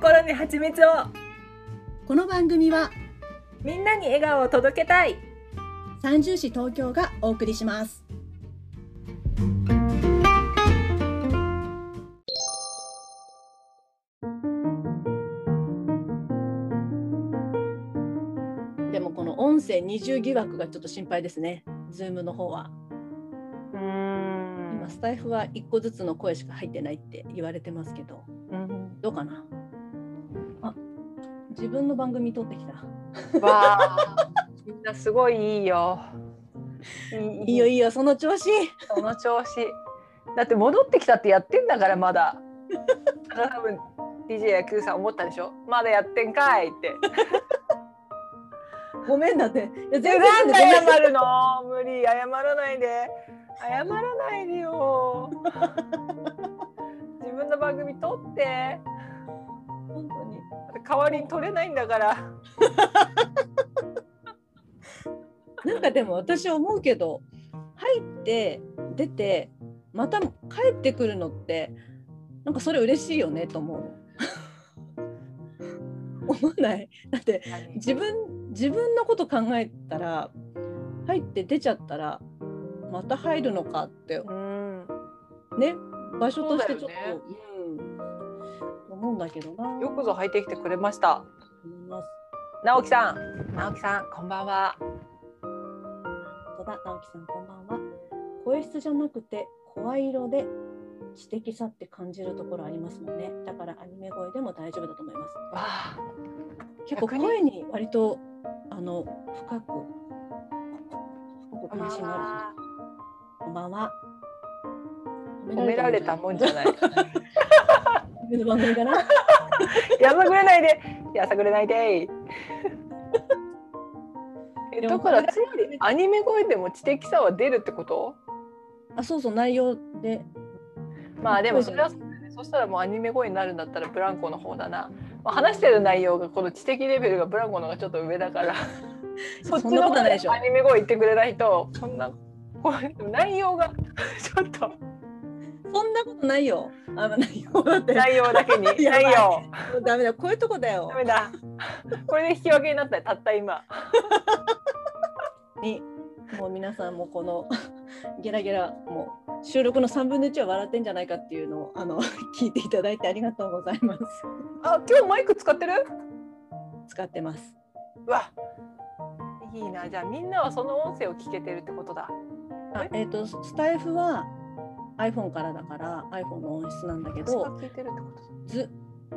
心に蜂蜜を。この番組はみんなに笑顔を届けたい。三重市東京がお送りします。でもこの音声二重疑惑がちょっと心配ですね。ズームの方は。うん。今スタイフは一個ずつの声しか入ってないって言われてますけど。うん。どうかな？あ自分の番組撮ってきた。わあみんなすごいいいよ。い いいよいいよその調子。その調子。だって戻ってきたってやってんだからまだ。多分 DJ や Q さん思ったでしょ？まだやってんかいって。ごめんだって。いやで全なんで然謝るの？無理。謝らないで。謝らないでよ。自分の番組撮って代わりに撮れないんだから。なんかでも私思うけど入って出てまた帰ってくるのってなんかそれ嬉しいよねと思う。思わない？だって自分自分のこと考えたら入って出ちゃったらまた入るのかって。うん。ね？場所としてちょっとね。うん、思うんだけどな。よくぞ入ってきてくれました。直樹さん。直樹さんこんばんは。戸田直樹さんこんばんは。声質じゃなくて声色で知的さって感じるところありますもんね。だからアニメ声でも大丈夫だと思います。わあ。結構声に割とあの深く深く関心がある。はこんばんは。褒められたもんじゃない自分の番組かな。やさぐれないで。やさぐれないで。えだからつまりアニメ声でも知的さは出るってこと？あそうそう内容で。まあでもそれはそそしたらもうアニメ声になるんだったらブランコの方だな、まあ、話してる内容がこの知的レベルがブランコの方がちょっと上だから。そっちの方ことないでしょ。でアニメ声言ってくれないとこんな内容がちょっとそんなことないよ。あ内容だって。内容だけに。内容。ダメだ。こういうとこだよ。ダメだ。これで引き分けになったよたった今。に もう皆さんもこの ゲラゲラもう収録の3分の1は笑ってんじゃないかっていうのをあの聞いていただいてありがとうございます。あ今日マイク使ってる？使ってます。うわ。いいな。じゃあみんなはその音声を聞けてるってことだ。あえっ、とスタイフは iPhone からだから iPhone の音質なんだけど聞いてるってこと？だズ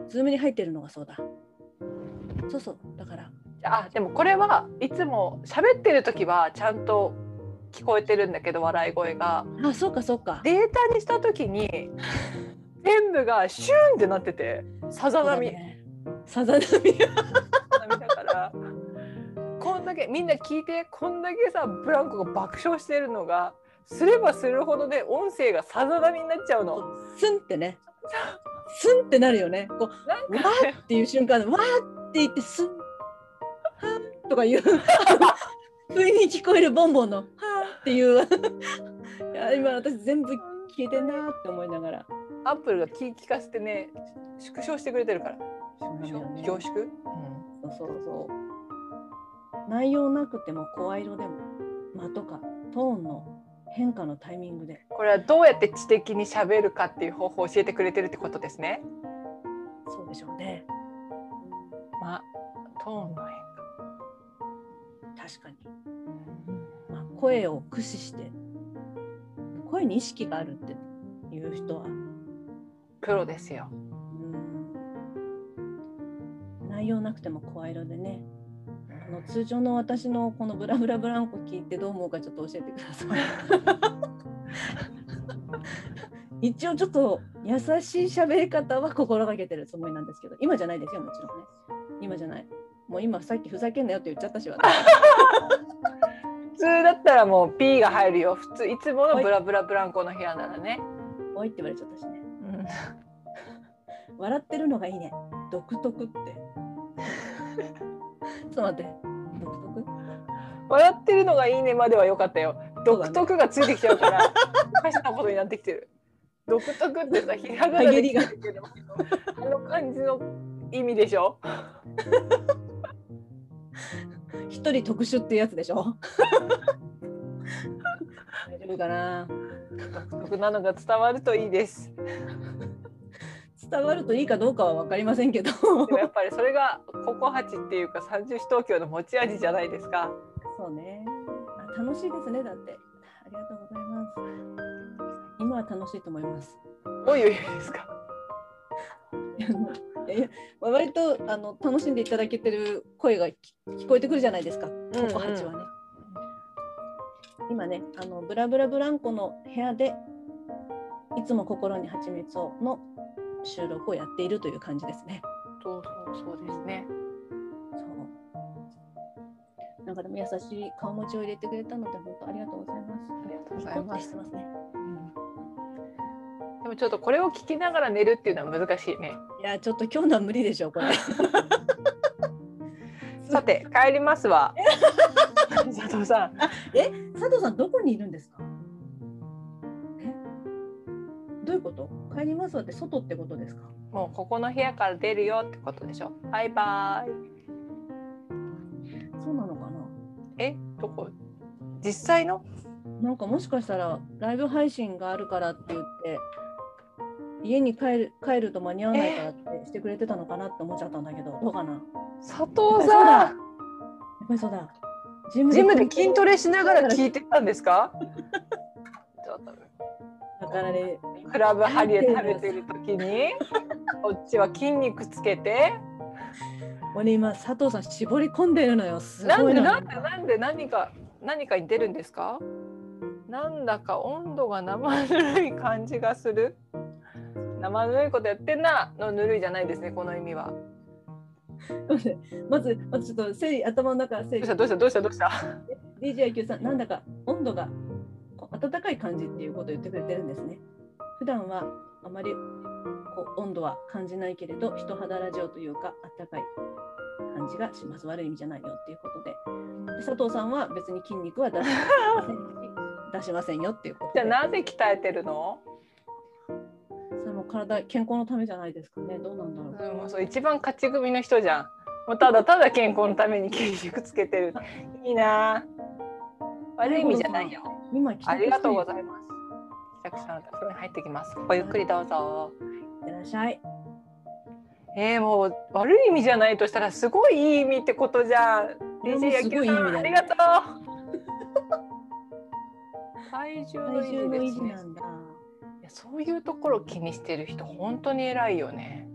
ズームに入ってるのがそうだ。そうそう。だから。あでもこれはいつも喋ってる時はちゃんと聞こえてるんだけど笑い声が。あそうかそうか。データにした時に 全部がシューンってなっててさざ波、ね。さざ波。波だから。こんだけみんな聞いてこんだけさブランコが爆笑してるのがすればするほどで音声がさざ波になっちゃうの。スンってね。スンってなるよね。こうなんわかーっていう瞬間でわーって言ってスンとかいう。不意に聞こえるボンボンのはーっていう。いや今私全部聞いてんなーって思いながら。アップルが聞き聞かせてね縮小してくれてるから。縮小ね。凝縮、そうそうそう。内容なくても声色でも間とかトーンの変化のタイミングで。これはどうやって知的に喋るかっていう方法を教えてくれてるってことですね。そうでしょうね。まあトーンの変確かに、まあ、声を駆使して声に意識があるっていう人は。プロですよ。うん。内容なくても声色でねあの通常の私のこのブラブラブランコ聞いてどう思うかちょっと教えてください。一応ちょっと優しい喋り方は心がけてるつもりなんですけど今じゃないですよもちろんね。今じゃない。もう今さっきふざけんなよって言っちゃったし私普通だったらもう P が入るよ。普通いつものブラブラブランコの部屋ならね。おいって言われちゃったしね。うん。笑ってるのがいいね。独特って ちょっと待って。独特？笑ってるのがいいねまでは良かったよ。独特がついてきちゃうから、おかしなことになってきてる。独特ってさ、ひらがなりが来てるけど、あの感じの意味でしょ？一人特殊っていうやつでしょ？大丈夫かな？独特なのが伝わるといいです。伝わるといいかどうかは分かりませんけど。やっぱりそれがココハチっていうか三十四東京の持ち味じゃないですか。そうねあ楽しいですねだってありがとうございます今は楽しいと思いますどういう意味ですか。いや割とあの楽しんでいただけてる声がき聞こえてくるじゃないですか、んうんココハチはね。今ねあのブラブラブランコの部屋でいつも心に蜂蜜をの収録をやっているという感じですね。そうそうそうですね。そうなんかでも優しい顔持ちを入れてくれたので本当ありがとうございます。ありがとうございます。してますね。でもちょっとこれを聞きながら寝るっていうのは難しいね。いやちょっと今日のは無理でしょこれ。さて帰りますわ。佐藤さん。佐藤さんどこにいるんですか？こと？帰ります？わって外ってことですか？もうここの部屋から出るよってことでしょ？バイバイ。そうなのかな？え、どこ？実際の？なんかもしかしたらライブ配信があるからって言って家に帰る帰ると間に合わないからってしてくれてたのかなって思っちゃったんだけどどうかな？やっ佐藤さん。ぱりそうだジムジムで筋トレしながら聞いてたんですか？からねクラブハリエ食べてる時に こっちは筋肉つけて。もうね今佐藤さん絞り込んでるのよ。すな。んでなんでなんで何か何かに出るんですか？なんだか温度が生ぬるい感じがする。生ぬるいことやってんなのぬるいじゃないですねこの意味は。まずまずちょっと整理頭の中整理。どうしたどうしたどうした？どうした DJIQ さんなんだか温度がこう暖かい感じっていうことを言ってくれてるんですね。普段はあまりこう温度は感じないけれど人肌ラジオというか暖かい感じがします。悪い意味じゃないよっていうことで。で佐藤さんは別に筋肉は出しませんし 出しませんよっていうことで。じゃあなぜ鍛えてるの、それも体健康のためじゃないですかね。どうなんだろう。うん、そう一番勝ち組の人じゃん。もうただただ健康のために筋肉つけてる。いいな。悪い意味じゃないよ今ありがとうごいざいます。帰宅したのでお風呂に入ってきます。ごゆっくりどうぞ。ってらっしゃい。えー、もう悪い意味じゃないとしたらすごいいい意味ってことじゃん。DJ すごいいい意味だよ。ありがとう。体重の維維持ですね。持な。んだ。いやそういうところ気にしてる人本当に偉いよね。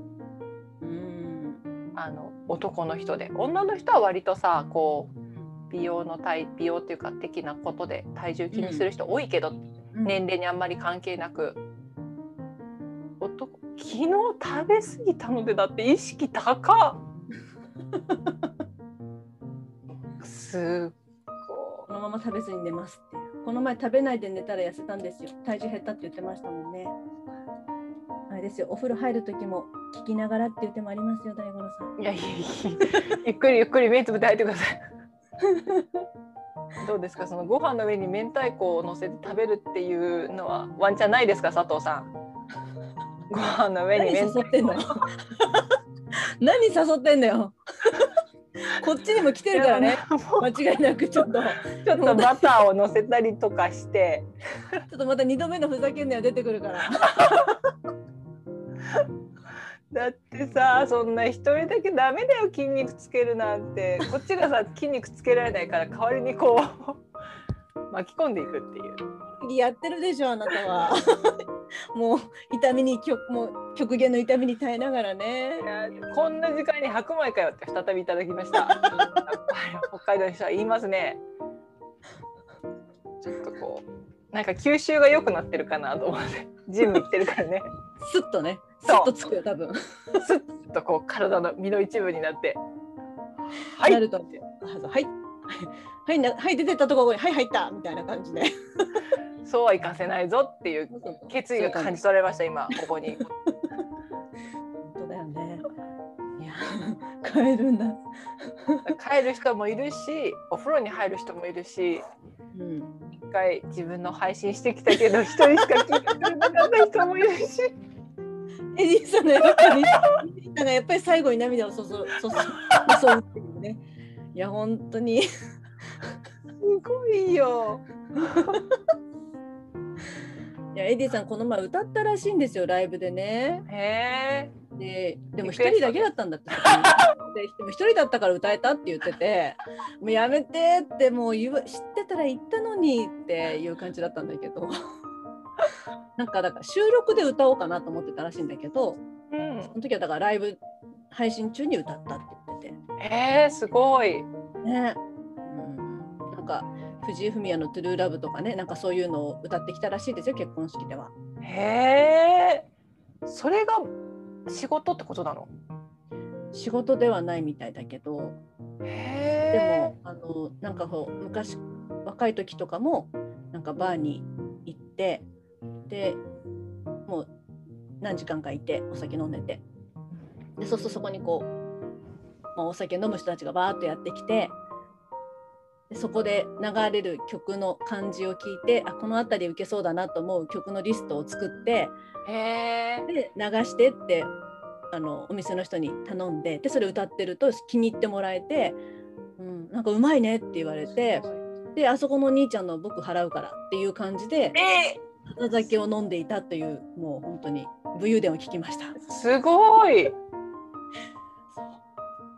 うん。あの男の人で、女の人は割とさ、こう美容の体美容っていうか的なことで体重気にする人多いけど、うん年齢にあんまり関係なく。男昨日食べ過ぎたのでだって意識高っすっこのまま食べずに寝ますっていう。この前食べないで寝たら痩せたんですよ。体重減ったって言ってましたもんね。あれですよ、お風呂入る時も聞きながらって言ってもありますよ、大五郎さん。いやいやいやゆっくりゆっくり目つぶって入ってください どうですか？そのご飯の上に明太子を乗せて食べるっていうのはワンチャンないですか？佐藤さん ご飯の上に何明太誘ってんの？何誘ってんだよ？こっちにも来てるからね。間違いなくちょっと。ちょっとバターを乗せたりとかしてちょっとまた二度目のふざけんなよ出てくるから。だってさそんな一人だけダメだよ筋肉つけるなんて。こっちがさ 筋肉つけられないから代わりにこう 巻き込んでいくっていう。やってるでしょあなたは。もう痛みに極もう極限の痛みに耐えながらね。こんな時間に白米かよって再びいただきました。北海道の人は言いますね。ちょっとこうなんか吸収が良くなってるかなと思って。ジム行ってるからね。スッとね。スッとつくよ多分。スッとこう体の身の一部になってはいなるとはい。はいなはい出てったところにはい入ったみたいな感じで。そうはいかせないぞっていう決意が感じ取れました今ここに本当だよね。いや帰るんだ。帰る人もいるしお風呂に入る人もいるしうん。一回自分の配信してきたけど一人しか聞いてくれなかった人もいるしエリーさんの役にだからやっぱり最後に涙をそそそそ注ぐっていうね。いや本当に すごいよ。いやエディさんこの前歌ったらしいんですよライブでね。へえ。ででも一人だけだったんだって。ででも一人だったから歌えたって言ってて「もうやめて」ってもう言わ知ってたら言ったのにっていう感じだったんだけどなんかだから収録で歌おうかなと思ってたらしいんだけどうんそ。の時はだからライブ配信中に歌ったって言ってへえ、すごい。てね、うん、なんか藤井フミヤの「トゥルーラブとかねなんかそういうのを歌ってきたらしいですよ結婚式では。へえ。それが仕事ってことなの？仕事ではないみたいだけどでへもあのなんかこう昔若い時とかもなんかバーに行ってでもう何時間かいてお酒飲んでて。でそうするとそこにこう、まあ、お酒飲む人たちがバーッとやってきてでそこで流れる曲の感じを聞いてあこの辺り受けそうだなと思う曲のリストを作って。で流してってあのお店の人に頼んででそれ歌ってると気に入ってもらえて、うん、なんかうまいねって言われてであそこのお兄ちゃんの僕払うからっていう感じでえお酒を飲んでいたというもう本当に武勇伝を聞きました。ー、すごい。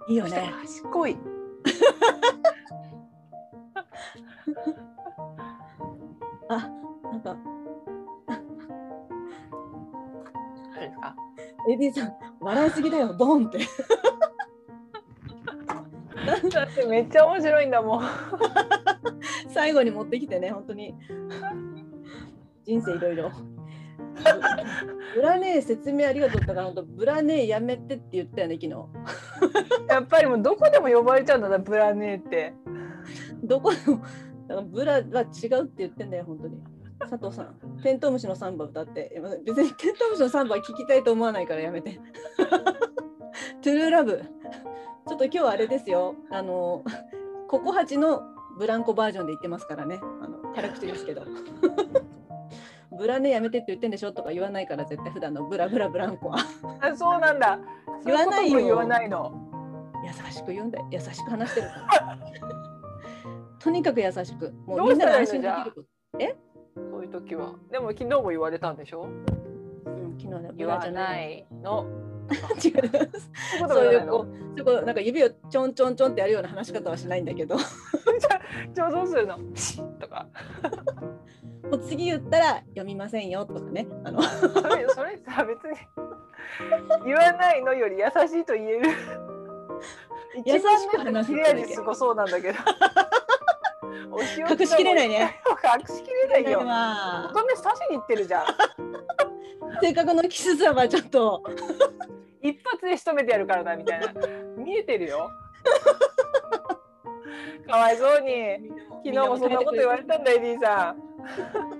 いいよね。賢い。あなんか。エディさん笑いすぎだよボンって。だってめっちゃ面白いんだもん。最後に持ってきてね本当に人生いろいろ。ブラネー説明ありがとうだからブラネーやめてって言ったよね昨日。やっぱりもうどこでも呼ばれちゃうんだな、ブラネーって。どこでもだからブラは違うって言ってんだよ本当に。佐藤さん、テントウムシのサンバ歌って、別にテントウムシのサンバ聞きたいと思わないからやめて。トゥルーラブ。ちょっと今日はあれですよ。あの、ココハチのブランコバージョンで言ってますからね。あの辛口ですけど。ブラねやめてって言ってんでしょとか言わないから絶対普段のブラブラブランコはあ、そうなんだ。言わないよ言わないの。優しく言うんだよ優しく話してるから とにかく優しくもどうみんなが安心できることそういう時は。でも昨日も言われたんでしょ？うん、昨日ね、ブラじゃな。いの。違う。そういうことそういうこう、そこうなんか指をちょんちょんちょんってやるような話し方はしないんだけど、もじゃあどうするの？とか。う次言ったら読みませんよとかね。あのそれそれさ別に言わないのより優しいと言える。優しく話す切れ味すごそうなんだけど。隠しきれないね。隠しきれないよ。まあ乙女刺しに行ってるじゃん。性格のキスさはちょっと一発で仕留めてやるからなみたいな。見えてるよ。かわいそうに。昨日もそんなこと言われたんだ、エディさん。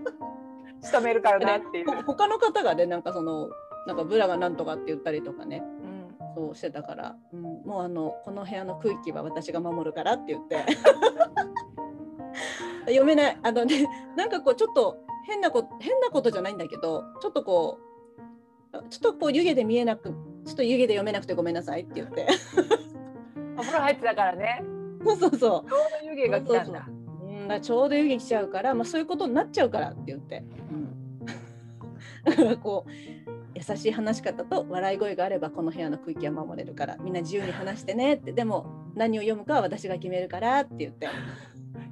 仕留めるからなっていう。ほ他の方がねなんかそのなんかブラがなんとかって言ったりとかねうんそうしてたから、うん、もうあのこの部屋の空気は私が守るからって言って 読めないあのねなんかこうちょっと変なこと変なことじゃないんだけどちょっとこうちょっとこう湯気で見えなくちょっと湯気で読めなくてごめんなさいって言って。お風呂入ってたからね。そうそうそちょうど湯気が来たんだ。う、うん、だちょうど湯気来ちゃうから、まあ、そういうことになっちゃうからって言って、うん、だからこう優しい話し方と笑い声があればこの部屋の空気は守れるからみんな自由に話してねって。でも何を読むかは私が決めるからって言って。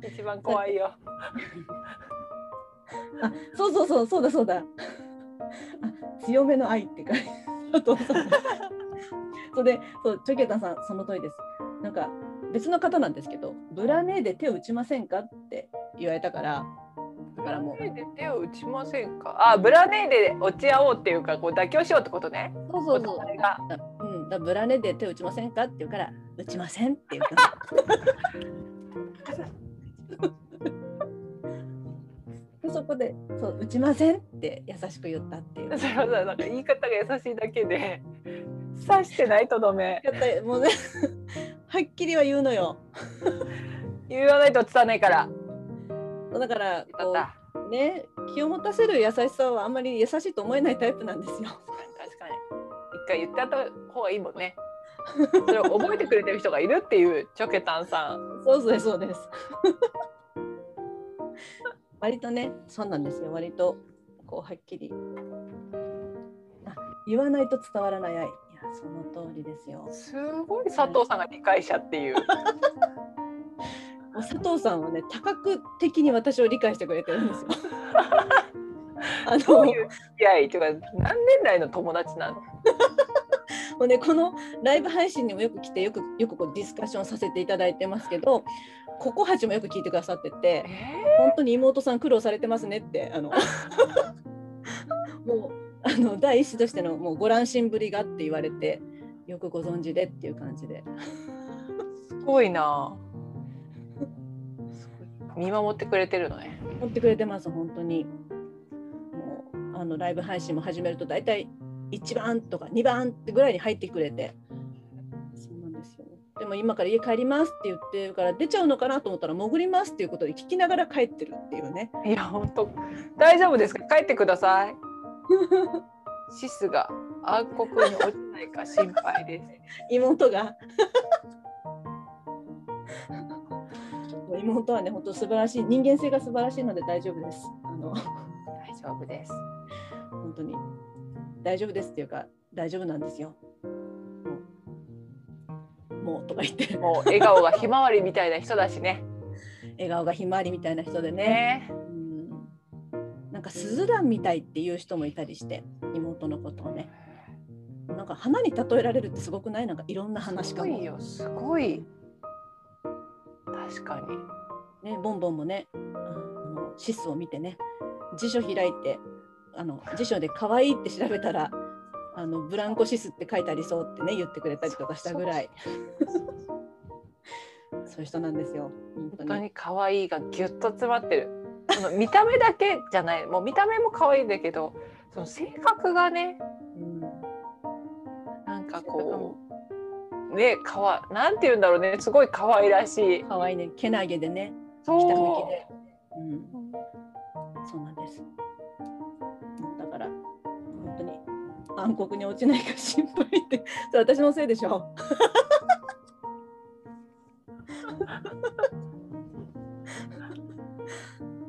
一番怖いよ。あそうそうそうそうだそうだ。あ強めの愛って書いてあとそうそうでそうチョキタンさんその通りですなんか別の方なんですけどブラネーで手を打ちませんかって言われたからだからもうブラネーで手を打ちませんか？あ、ブラネーで落ち合おうっていうか、こう妥協しようってことね。そうそうそう。うん、だブラネで手打ちませんかって言うから打ちませんって言った でそこでそう打ちませんって優しく言ったっていう。それはさ、なんか言い方が優しいだけで。刺してないとどめ。もうね はっきりは言うのよ。言わないと伝わないから。だからこ。うね気を持たせる優しさはあんまり優しいと思えないタイプなんですよ。確かに。一回言ってあった方がいいもんね。それを覚えてくれてる人がいるっていうチョケタンさん。そうですそうです。割とねそうなんですよ割とこうはっきりあ言わないと伝わらない愛いやその通りですよ。すごい佐藤さんが理解者っていう。佐藤さんはね多角的に私を理解してくれてるんですよ。あのどういう付き合いとか何年来の友達なの？もうねこのライブ配信にもよく来てよくよくこうディスカッションさせていただいてますけどここはちもよく聞いてくださっててえ本当に妹さん苦労されてますねってあの もうあの第一子としてのもうご乱心ぶりがって言われてよくご存知でっていう感じでー、すごいな。見守ってくれてるのね。持ってくれてます本当にもうあのライブ配信も始めると大体1番とか2番ってぐらいに入ってくれて。そうなんですよ。でも今から家帰りますって言ってるから出ちゃうのかなと思ったら潜りますっていうことで聞きながら帰ってるっていうね。いや本当大丈夫ですか？帰ってください。シスが暗黒に落ちないか心配です。妹が。妹はね本当素晴らしい。人間性が素晴らしいので大丈夫です。あの。大丈夫です。本当に大丈夫ですっていうか大丈夫なんですよもうとか言ってもう笑顔がひまわりみたいな人だしね。笑顔がひまわりみたいな人でねね。うんなんかスズランみたいっていう人もいたりして妹のことをねなんか花に例えられるってすごくない？なんかいろんな話すかもごいよすごい。確かに。ねボンボンもねあのシスを見てね辞書開いてあの辞書で可愛いって調べたらあのブランコシスって書いてありそうってね言ってくれたりとかしたぐらいそういう人なんですよ本当にに可愛いがぎゅっと詰まってる。その見た目だけじゃない。もう見た目も可愛いんだけど、その性格がね、うんなんかこう。ね、かわ、なんて言うんだろうね、すごい可愛らしい。可愛いねけなげでねそう。うん、暗黒に落ちないか心配って それ私のせいでしょ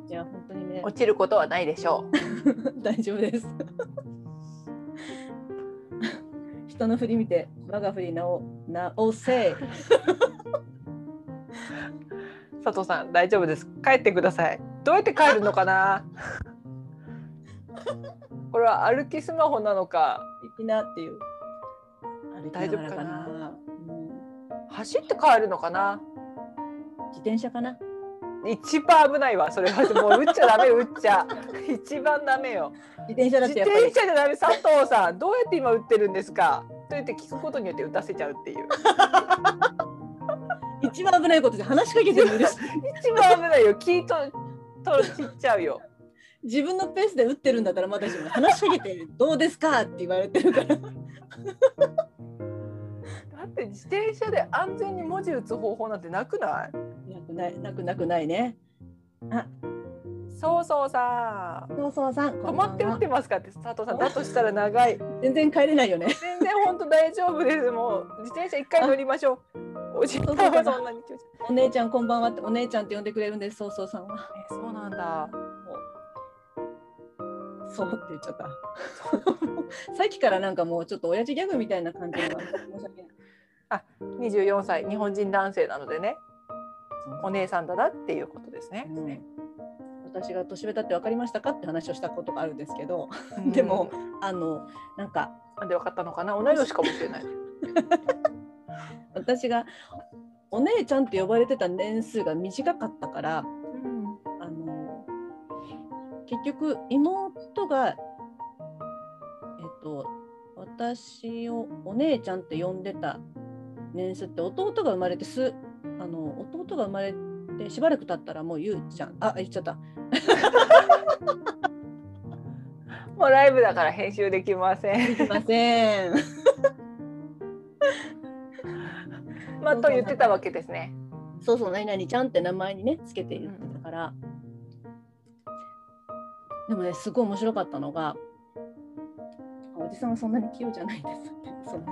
いや本当にね落ちることはないでしょ 大丈夫です人の振り見て我が振り直直せう。佐藤さん、大丈夫です。帰ってください。どうやって帰るのかな？これは歩きスマホなのか、いきなっていう大丈夫かな？うん走って帰るのかな？自転車かな？一番危ないわ、それはもう打っちゃダメ、打っちゃ。一番ダメよ。自転車だっ自てやっぱり転車じゃダメ、佐藤さん、どうやって今打ってるんですか？と言って聞くことによって打たせちゃうっていう。一番危ないことで話しかけてるうるし一番危ないよ、聞いと、とちっちゃうよ。自分のペースで打ってるんだったらまだしも話しかけてどうですかって言われてるから。だって自転車で安全に文字打つ方法なんてなくない？なくないなくなくないね。あ。そうそうさ。ん。そうそうさん止まって打ってますかって。佐藤さんだとしたら長い。全然帰れないよね。全然本当大丈夫です。もう自転車一回乗りましょう。おじいさんはそんなにお姉ちゃんこんばんはってお姉ちゃんって呼んでくれるんです。そうそうさんはえそうなんだそうって言っちゃった。さっきからなんかもうちょっと親父ギャグみたいな感じが申し訳ない。24歳日本人男性なのでね。お姉さんだなっていうことですね、うん。私が年上だって分かりましたかって話をしたことがあるんですけど、うん。でもあのなんかなんで分かったのかな？同い年かもしれない。私がお姉ちゃんって呼ばれてた年数が短かったからあの結局妹がえっと私をお姉ちゃんって呼んでた年数って弟が生まれてすあの弟が生まれてしばらく経ったらもうゆうちゃんあ言っちゃった。もうライブだから編集できません。すいません。まあと言ってたわけですね。そうそう何々ちゃんって名前にねつけて言ってたから、でもねすごい面白かったのがじさんはそんなに器用じゃないですってそうね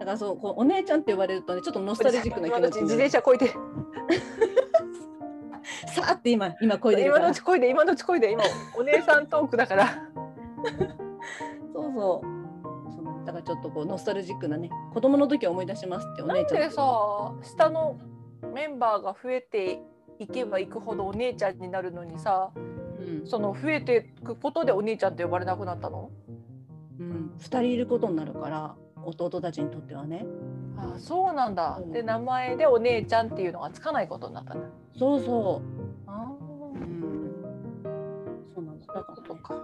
だからそうこうお姉ちゃんって呼ばれるとねちょっとノスタルジックな気持ちに自転車こいでさあって今今声でるから。今のうちこいで今のうちこいで今お姉さんトークだから。そうそう。だからちょっとこうノスタルジックなね子供の時を思い出しますってお姉ちゃんでさ下のメンバーが増えていけばいくほどお姉ちゃんになるのにさうん。その増えていくことでお兄ちゃんって呼ばれなくなったの？うん、2人いることになるから弟たちにとってはね。あそうなんだ。うん。で名前でお姉ちゃんっていうのがつかないことになったんだ。そうそあう、うん、そうなんだそういうだかことか。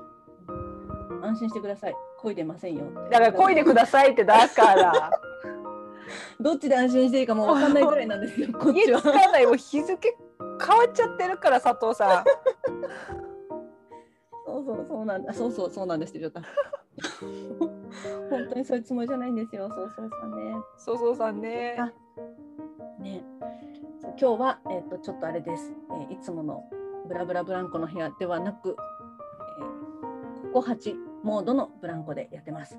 ら安心してください。漕いでませんよだからこいでくださいってだから。どっちで安心していいかもう分かんないぐらいなんですよこっちは。家つかない。もう日付変わっちゃってるから佐藤さんそうなんだ。そうそうそうなんですよちょっと 本当にそういうつもりじゃないんですよ。そうそうそうね。そうそうさんね。あね。今日は、えー、とちょっとあれです、えーいつものブラブラブランコの部屋ではなく、えー、ココ8モードのブランコでやってます。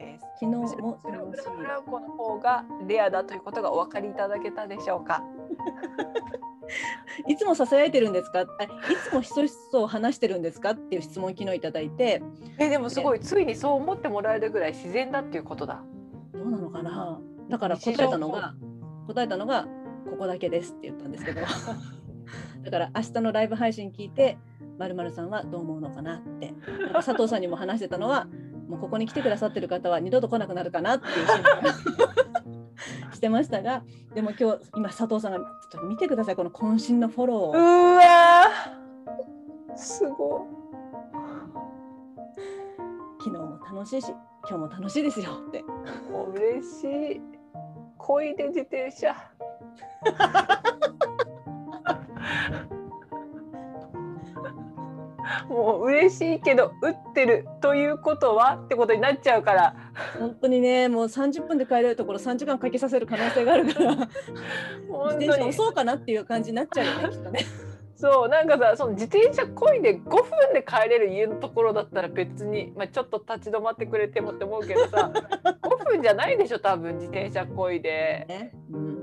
えー昨日もブラブランコの方がレアだということがお分かりいただけたでしょうか？い いつもささやいてるんですか？あいつもひそひそ話してるんですか？っていう質問を昨日いただいて。えでもすごいついにそう思ってもらえるぐらい自然だっていうことだ。どうなのかな？だから答えたのが答えたのがここだけですって言ったんですけど。だから明日のライブ配信聞いてまるさんはどう思うのかなって。なんか佐藤さんにも話してたのはもうここに来てくださってる方は二度と来なくなるかなっていう心配。をしてましたがでも今日今佐藤さんがちょっと見てくださいこの渾身のフォローをうわーすごい。昨日も楽しいし今日も楽しいですよって嬉しい。恋で自転車。もう嬉しいけど打ってるということはってことになっちゃうから本当にねもう30分で帰れるところ3時間かけさせる可能性があるから自本転車当に押そうかなっていう感じになっちゃうよね きっとね。そうなんかさその自転車こいで5分で帰れる家のところだったら別に、まあ、ちょっと立ち止まってくれてもって思うけどさ 5分じゃないでしょ多分自転車こいでね、うん、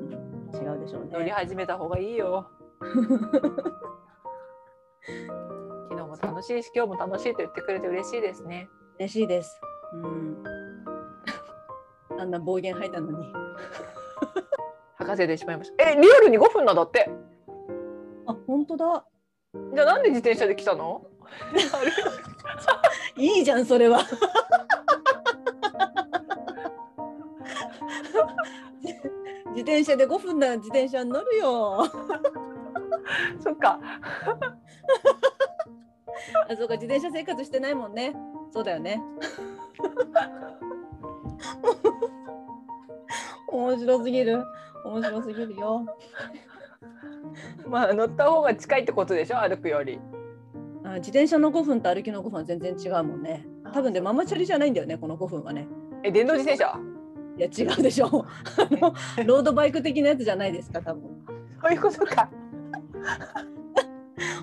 違うでしょう乗りね。始めた方がいいよ。昨日も楽しいし今日も楽しいと言ってくれて嬉しいですね。嬉しいです。うん。あんな暴言吐いたのに。吐かせてしまいました。えリアルに5分なんだって。あ、本当だ。じゃあなんで自転車で来たの？いいじゃん、それは。自転車で5分なら自転車に乗るよ。そっか。あ、そうか、自転車生活してないもんね。そうだよね。面白すぎる。面白すぎるよ。まあ乗った方が近いってことでしょ？歩くより。あ自転車の5分と歩きの5分は全然違うもんね。多分ね、ママチャリじゃないんだよね、この5分はね。え電動自転車？いや、違うでしょ。あのロードバイク的なやつじゃないですか、多分。そういうことか。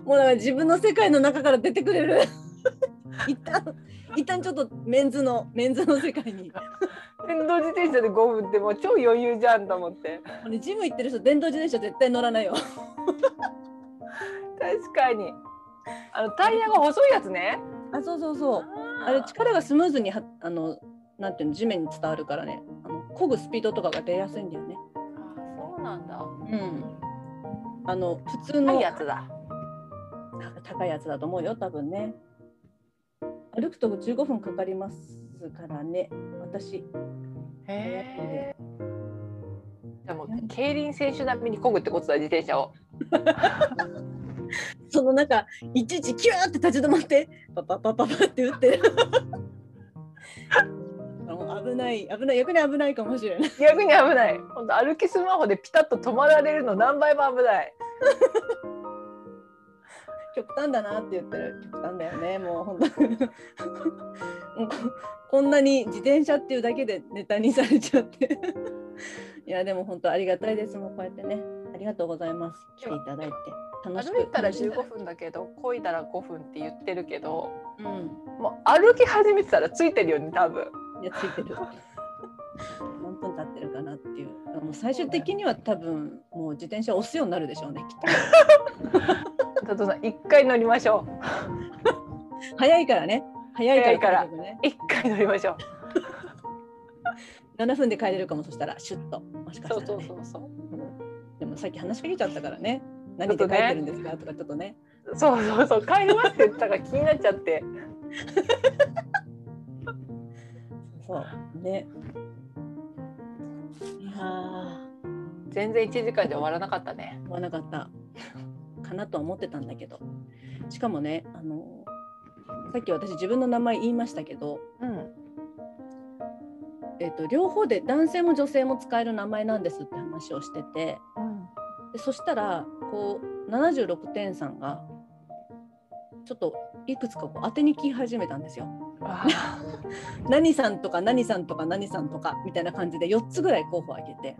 もうなんか自分の世界の中から出てくれる。一旦、一旦ちょっとメンズの、メンズの世界に。電動自転車で5分ってもう超余裕じゃんと思って。ジム行ってる人、電動自転車絶対乗らないよ。確かに。あのタイヤが細いやつね。あ、そうそうそう。あれ力がスムーズにはあのなんていうの地面に伝わるからねあの漕ぐスピードとかが出やすいんだよね。あそうなんだ。うん。あの普通高のいやつだ。高いやつだと思うよ多分ね。歩くと15分かかりますからね私。へえ。じゃあもう競輪選手並みに漕ぐってことだ自転車を。そのなんかいちいちキューって立ち止まってパパパパパって打ってる。危ない危ない逆に危ないかもしれない。逆に危ない。本当歩きスマホでピタッと止まられるの何倍も危ない。極端だなって言ってる。極端だよね。もう本当。に もうここんなに自転車っていうだけでネタにされちゃって。いやでも本当ありがたいです。もうこうやってね。ありがとうございます。来ていただいて。楽しく。歩いたら楽しんだ15分だけど漕いだら5分って言ってるけどうん。もう歩き始めてたらついてるよね多分。いやついてる。何分経ってるかなっていう。もう最終的には多分もう自転車押すようになるでしょうねきっと 佐藤さん一回乗りましょ早いからね。早いから一回乗りましょう。7分で帰れるかもそしたらシュッと。もしかしたら、ね、そうそうそうそう。でもさっき話しかけちゃったからね。何で帰ってるんですかとかちょっとね。そうそうそう。帰りますって言ってたから気になっちゃって。そう。ね。いやー。全然1時間で終わらなかったね。思わなかったかなとは思ってたんだけど。しかもねあのさっき私自分の名前言いましたけど、うんえっと両方で男性も女性も使える名前なんですって話をしててでそしたらこう76点さんがちょっといくつかこう当てにき始めたんですよ。あ。何さんとか何さんとか何さんとかみたいな感じで4つぐらい候補を挙げて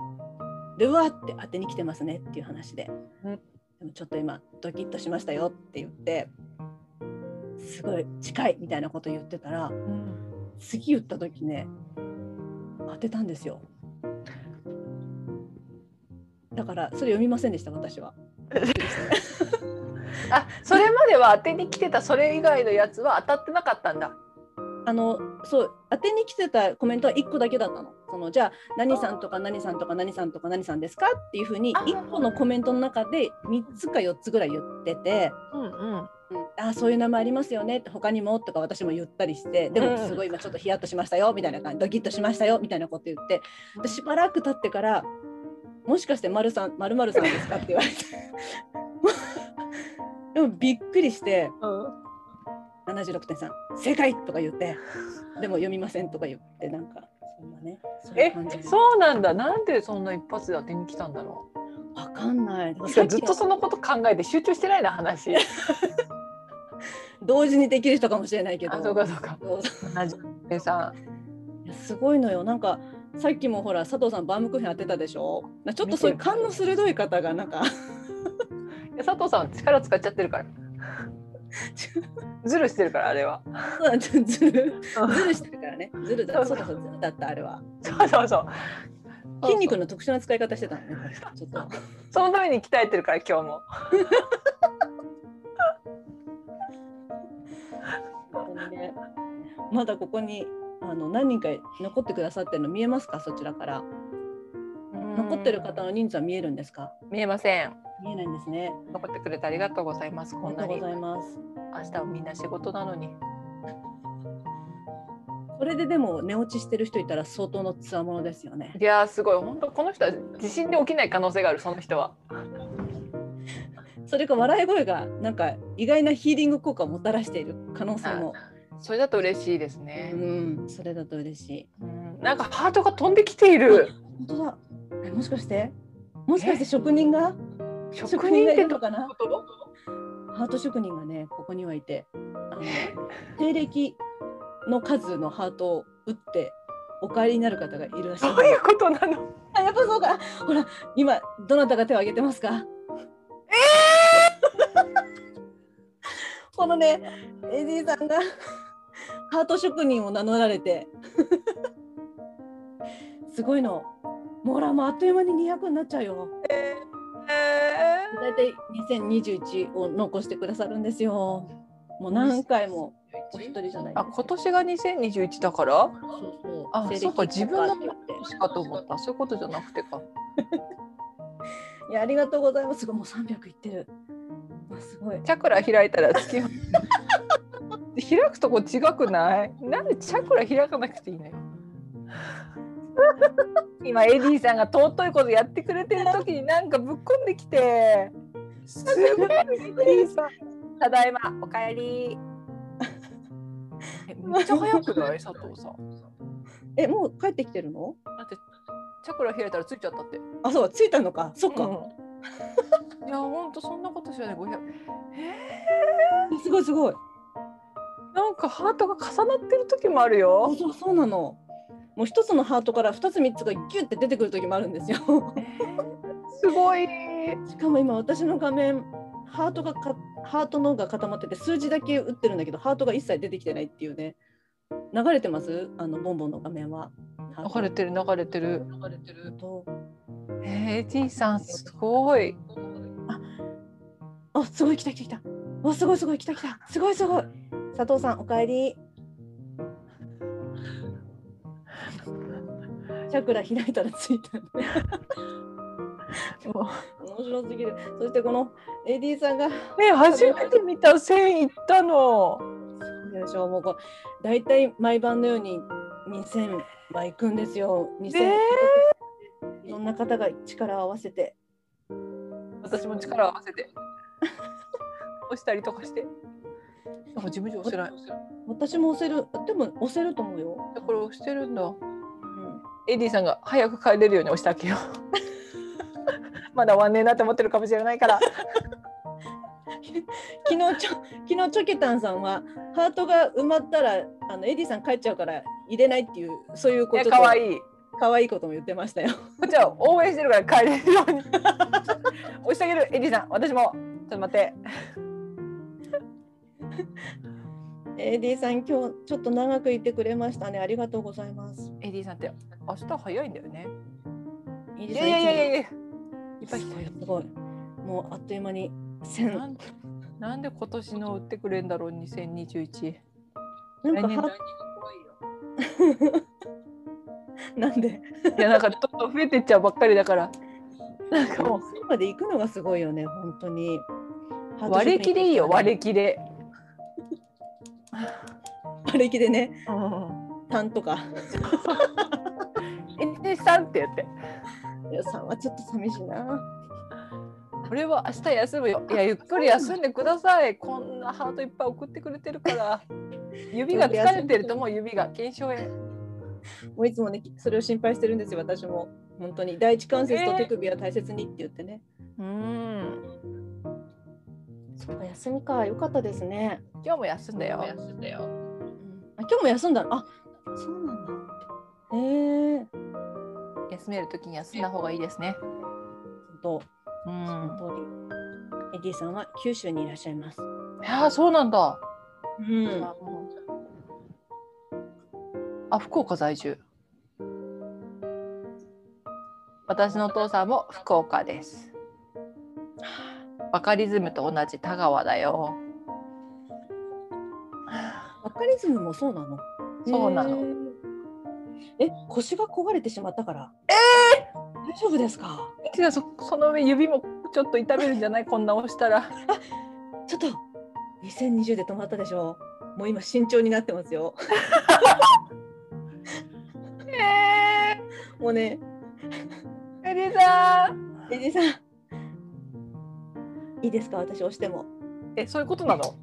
でうわって当てに来てますねっていう話で、うんでもちょっと今ドキッとしましたよって言ってすごい近いみたいなこと言ってたらうん次言った時ね当てたんですよ。だからそれ読みませんでした私は。あそれまでは当てに来てたそれ以外のやつは当たってなかったんだ。あのそう当てに来てたコメントは1個だけだったの。そのじゃあ何さんとか何さんとか何さんとか何さんですか？っていうふうにあ。1個のコメントの中で3つか4つぐらい言ってて、うんうん。うん、あそういう名前ありますよね。って他にもとか私も言ったりして。でうんもすごい今ちょっとヒヤッとしましたよ。みたいな感じ。ドキッとしましたよ。みたいなこと言って。でしばらく経ってからもしかして丸さん丸々さんですか？って言われて。でもびっくりして。76点3正解とか言ってでも読みませんとか言ってなんかそんなねえそうなんだ。なんでそんな一発で当てに来たんだろわかんない。ずっとそのこと考えて集中してないな話。同時にできる人かもしれないけど。あそうかそうか。そう。70さいやすごいのよ。なんかさっきもほら佐藤さんバームクーヘン当てたでしょ？なちょっとそういう勘の鋭い方がなんか。佐藤さんは力使っちゃってるからズルしてるからあれは。ずるずるしてるからね。ずるだ。そうだそうずるだったあれは。そうそうそう。筋肉の特殊な使い方してたのね。ちょっと。そのために鍛えてるから今日も。ね。まだここにあの何人か残ってくださってるの見えますか？そちらから。残ってる方の人数は見えるんですか？見えません見えないんですね。残ってくれてありがとうございます。あこんなに。りがとうございます。明日はみんな仕事なのに。これででも寝落ちしてる人いたら相当のつわものですよね。いやーすごい。本当この人は地震で起きない可能性があるその人は。それか笑い声がなんか意外なヒーリング効果をもたらしている可能性も。それだと嬉しいですうね、んそれだと嬉しい。うんなんかハートが飛んできている。本当だ。えもしかして？もしかして職人が？職人ってどういるのかな？ハート職人がねここにはいてあの西暦の数のハートを打ってお帰りになる方がいるらしいどういうことなの？あやっぱそうか。ほら今どなたが手を挙げてますか？このねエディさんがハート職人を名乗られてすごいの。もうほらもうあっという間に200になっちゃうよ。え大体2021を残してくださるんですよ。もう何回もお一人じゃないあ今年が2021だから？そうそう。あそうか自分の年かと思った。そういうことじゃなくてか。いやありがとうございます。もう300いってる。あすごい。チャクラ開いたら月 開くとこ違くない？なんでチャクラ開かなくていいのよ 今エディさんが尊いことやってくれてる時になんかぶっこんできて。すごい。エディさんただいまおかえり。えめっちゃ早くない？佐藤さん。えもう帰ってきてるの？だってチャクラ開いたらついちゃったって。あそうついたのか。そっか、うん。いやほんとそんなことしない500えすごいすごい。ー、なんかハートが重なってる時もあるそようそうそうなのもう一つのハートから二つ三つがギュッて出てくる時もあるんですよ。すごい。しかも今私の画面ハートがかハートのが固まってて数字だけ打ってるんだけどハートが一切出てきてないっていうね。流れてます？あのボンボンの画面。は流れてる流れてる。流れてると。えー、T さんすごい。あすごい来た来た来た。わすごいすごい来た来た。すごいすごい。佐藤さんおかえりチャクラ開いたらついたねも面白すぎる。そしてこの AD さんがうね初めて見た線いったの。よいしょもうこう大体毎晩のように2000は行くんですよ。2000、ね。いろんな方が力を合わせて。私も力を合わせて。押したりとかして。なんか事務所押せない。私も押せる。でも押せると思うよ、これ押してるんだ。うんエディさんが早く帰れるように押してあげよう。まだ終わんねえなって思ってるかもしれないから。昨日ちょ昨日チョケタンさんはハートが埋まったらあのエディさん帰っちゃうから入れないっていうそういうこと可愛いい。可愛いことも言ってましたよ。こっちは応援してるから帰れるように。押してあげるエディさん。私も。ちょっと待って。エディさん今日ちょっと長くいてくれましたねありがとうございます。エディさんって明日早いんだよね。いいやいやいやいやいや。いっぱいすごいすごいもうあっという間に1000なんなんで今年の売ってくれんだろう2021。なんか来年ハ なんで？いやなんかどんどん増えてっちゃうばっかりだから。なんかも1000まで行くのがすごいよね本当に。う割り切でいいよ割り切で。割り切でねうん。単とか。エディさんって言って。皆さんはちょっと寂しいな。俺は明日休むよ。いやゆっくり休んでください。こんなハートいっぱい送ってくれてるから。指が疲れてると思う指が腱鞘炎。もういつもねそれを心配してるんですよ私も本当に第一関節と手首は大切にって言ってね。うん。そうか休みかよかったですね。今日も休んだよ。休んだよ。あ今日も休んだの？あそうなんだ。へえ休めるときに休んだ方がいいですね。とそうん。の通り。エディさんは九州にいらっしゃいます。いやーそうなんだ。うんああ福岡在住。私のお父さんも福岡です。バカリズムと同じ田川だよ。バカリズムもそうなの？そうなのえ腰が壊れてしまったから？え大丈夫ですか？違うそその上指もちょっと痛めるんじゃない？こんな押したら。ちょっと2020で止まったでしょ？もう今慎重になってますよ。えもうねー、エリさん。エディさんいいですか？私押しても。えそういうことなの？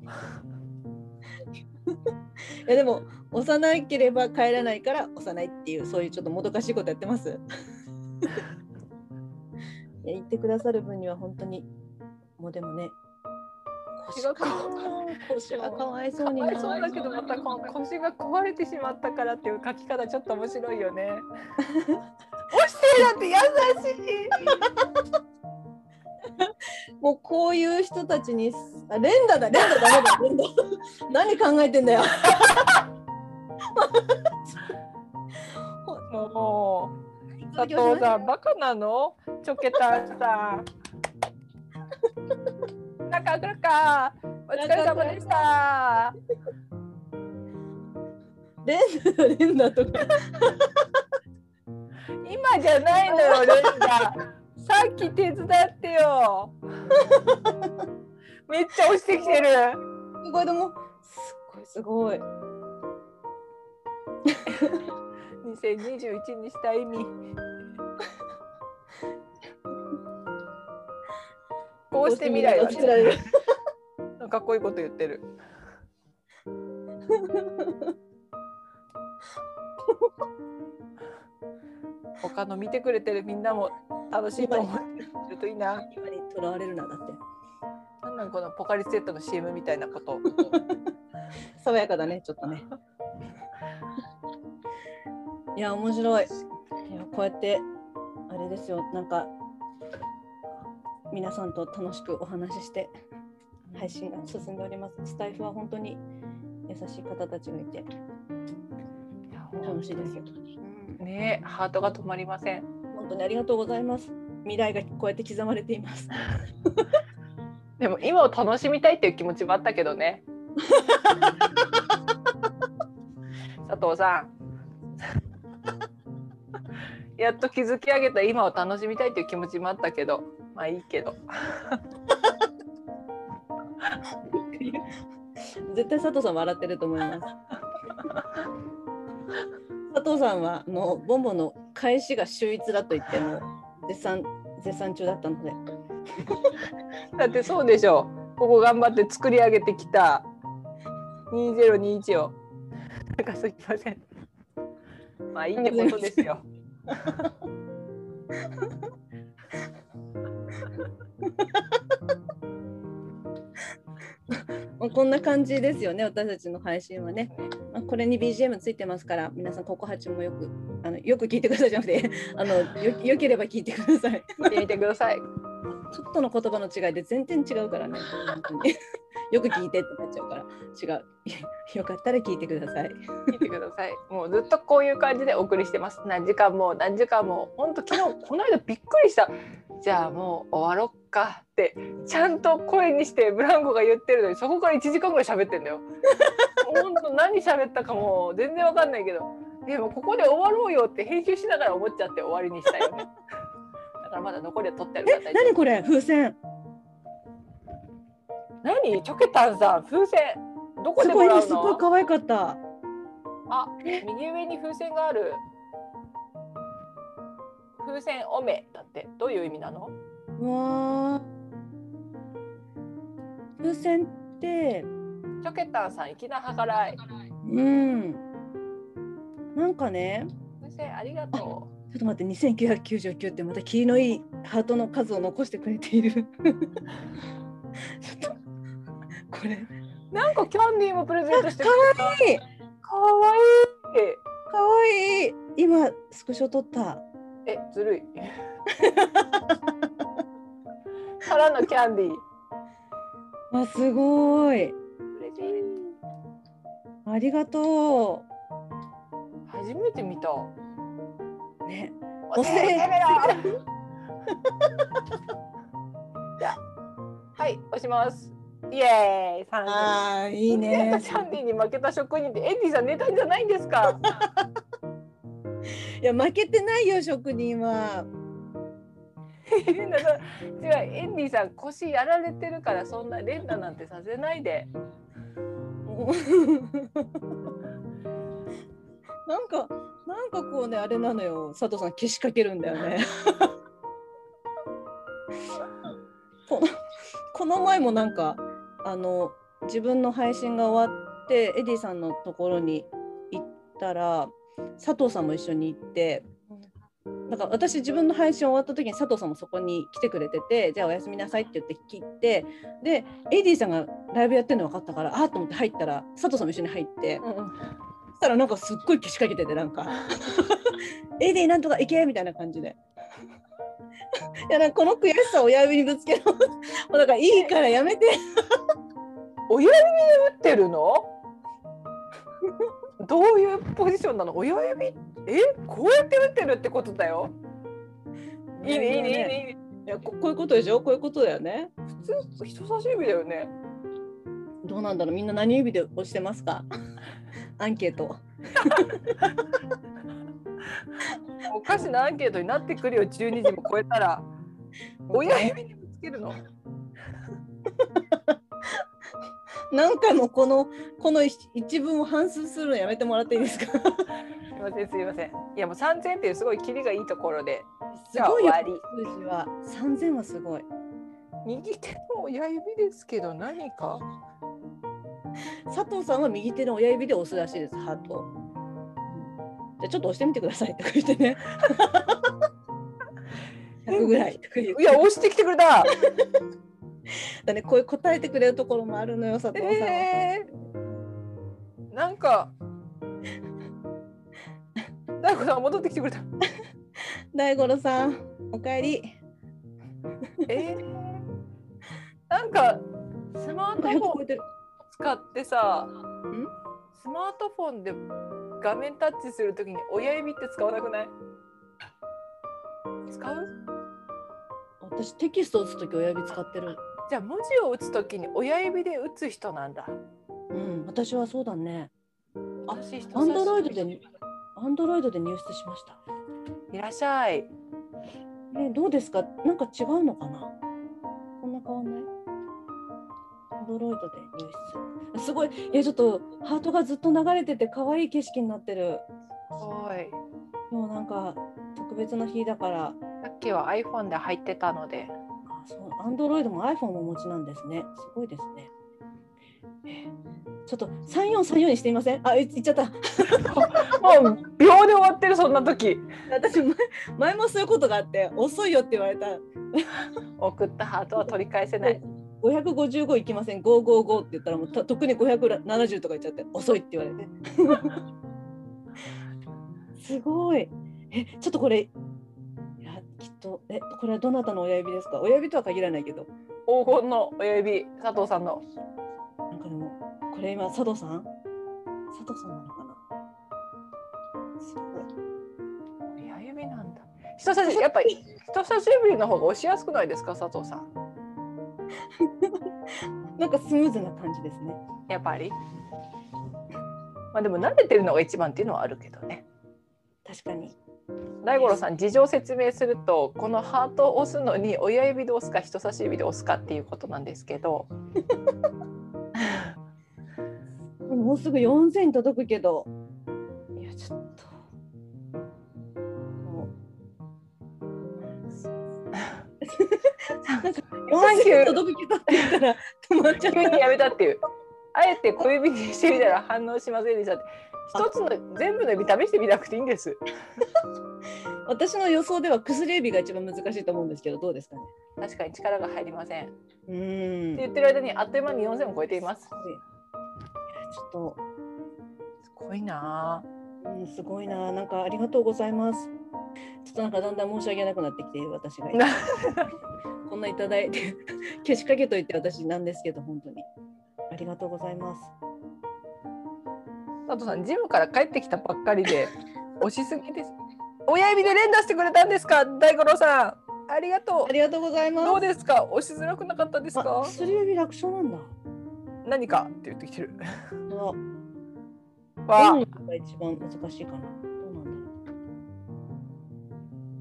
いやでも押さなければ帰らないから押さないっていうそういうちょっともどかしいことやってます。いや言ってくださる分には本当にもうでもね腰が腰がかわいそうかになそうだけどまたこの 腰が壊れてしまったからっていう書き方ちょっと面白いよね。押してだって優しい。もうこういう人たちにあ連打だ連打だ連打連打 何考えてんだよ。もう佐藤さんバカなの？チョケタンさん。中倉か？お疲れ様でした。連打連打とか今じゃないのよレンダ。さっき手伝ってよ。めっちゃ押してきてる。すごいでもすごいすごい。2021にした意味。こうして未来は作られる。かっこいいこと言ってる。他の見てくれてるみんなも楽しいと思ってるといいな。今にとらわれるなだって。なんなんこのポカリスエットの CM みたいなこと。爽やかだねちょっとね。いや面白い。いやこうやってあれですよなんか皆さんと楽しくお話しして配信が進んでおります。スタイフは本当に優しい方たちがいて楽しいですよ。ねハートが止まりません。本当にありがとうございます。未来がこうやって刻まれています。でも今を楽しみたいっていう気持ちもあったけどね。佐藤さん。やっと築き上げた今を楽しみたいっていう気持ちもあったけど、まあいいけど。絶対佐藤さん笑ってると思います。佐藤さんはあのボンボンの返しが秀逸だと言っても絶賛絶賛中だったので。だってそうでしょここ頑張って作り上げてきた2021を。なんかすいません。まあいいってことですよ。まあこんな感じですよね、私たちの配信はね。まあ、これに BGM ついてますから、皆さん、ここ8もよくあのよく聞いてくださいじゃなくて あのよ、よければ聞いてください。見てみてください。ちょっとの言葉の違いで全然違うからね、本当に よく聞いてってなっちゃうから、違う。よかったら聞いてください。聞いてください。もうずっとこういう感じでお送りしてます。何時間も何時間も。本当昨日この間びっくりした。じゃあもう終わろっか？ってちゃんと声にしてブランコが言ってるのにそこから1時間ぐらい喋ってんだよ。本当何喋ったかも全然わかんないけど。でもここで終わろうよって編集しながら思っちゃって終わりにしたよ。ね。だからまだ残りは取ってあるから大丈夫。何これ？風船。何？チョケタンさん風船。どこでもらうすごいの可愛かった。あ右上に風船がある。風船おめだって。どういう意味なの？うわー。風船って、チョケタンさん粋な計らい。うん。なんかね、風船ありがとちょっと待って、2999ってまた霧のいいハートの数を残してくれている。ちょっと、これ、うなんかキャンディーもプレゼントしてくれた。かわいい。かわいい。かわいい。今、スクショ撮った。えずるい からのキャンディーあ、すごい。嬉しいありがと初めて見たう。ね。押せめろじゃあはい押しますイエーイ三人ああ、いいキね。ャンディーに負けた職人ってエンディさん寝たんじゃないんですか いや、負けてないよ、職人は。違うエンディさん腰やられてるからそんな連打なんてさせないで なんか、なんかこうね、あれなのよ、佐藤さん、けしかけるんだよね。このこの前もなんか、あの、自分の配信が終わって、エディさんのところに行ったら、佐藤さんも一緒に行って、なんか私自分の配信終わった時に佐藤さんもそこに来てくれててじゃあおやすみなさいって言って切ってでエディさんがライブやってるの分かったからあっと思って入ったら佐藤さんも一緒に入って。そしたらなんかすっごいけしかけててなんか「エディなんとか行け!」みたいな感じで。いやなんかこの悔しさを親指にぶつける もうだからいいからやめて。親指で打ってるの？どういうポジションなの？親指えこうやって打ってるってことだよ。いいねいいねいいね。いいねいやここういうことでしょ？こういうことだよね。普通人差し指だよね。どうなんだろう？みんな何指で押してますか？アンケート。おかしなアンケートになってくるよ。12時も超えたら。親指にぶつけるの何回もこのこの一一文を反数するのやめてもらっていいですか？すいませんすいません。いやもう3000っていうすごいキリがいいところで。すごいよ。数字は。3000はすごい。右手の親指ですけど何か？佐藤さんは右手の親指で押すらしいですハート。じゃあちょっと押してみてくださいとか言ってね。100ぐらいいや押してきてくれた だねこういう答えてくれるところもあるのよ佐藤さんは、えー、なんか大悟さん戻ってきてくれた。大五郎さんおかえり。えー、なんかスマートフォン100超えてる。使ってさん？スマートフォンで画面タッチするときに親指って使わなくない？使う？私テキスト打つとき親指使ってる。じゃあ文字を打つときに親指で打つ人なんだ。うん、私はそうだね。あアンドロイドで、アンドロイドで入室しました。いらっしゃい。え、どうですか？なんか違うのかな？こんな変わんない？アンドロイドで入室。すごい、え、ちょっとハートがずっと流れてて可愛い景色になってる。おい。もうなんか特別な日だから、さっきは iPhone で入ってたので。あそう、アンドロイドも iPhone もお持ちなんですね。すごいですね。えちょっと3434にしてみません？あ、い言っちゃった。もう秒で終わってるそんな時。私前前もそういうことがあって遅いよって言われた送ったハートは取り返せない。555いきません？555って言ったらもうた特に570とか言っちゃって遅いって言われて すごいえちょっかこれきっとえこれはどなたの親指ですか？親指とは限らないけど黄金の親指佐藤さんの。なんかでもこれ今佐藤さん？佐藤さんなのかな？すごい親指なんだ。人差しやっぱり 人差し指の方が押しやすくないですか？佐藤さん。なんかスムーズな感じですねやっぱり。まあでも慣れてるのが一番っていうのはあるけどね。確かに大五郎さん事情説明するとこのハートを押すのに親指で押すか人差し指で押すかっていうことなんですけど。もうすぐ4000に届くけど。いやちょっと。もう。なんか4000届くけどって言ったら止まっちゃっ急にやめたっていう。あえて小指にしてみたら反応しませんでしたって一つの全部の指試してみなくていいんです。た 私の予想では薬指が一番難しいと思うんですけどどうですかね？確かに力が入りません。ってうーん言ってる間にあっという間に4000を超えています。すごいいやちょっとすごいな。うん、すごいな、な。んかありがとうございます。ちょっとなんかだんだん申し訳なくなってきている私が こんないただいて消しかけといて私なんですけど本当に。ありがとうございます。佐藤さんジムから帰ってきたばっかりで押しすぎです。親指で連打してくれたんですか？大五郎さん。ありがとありがとうございうます。どうですか？押しづらくなかったですあか薬指楽勝なんだ。何か？って言ってきてる。あわどのが一番難しいかな。どうなんだ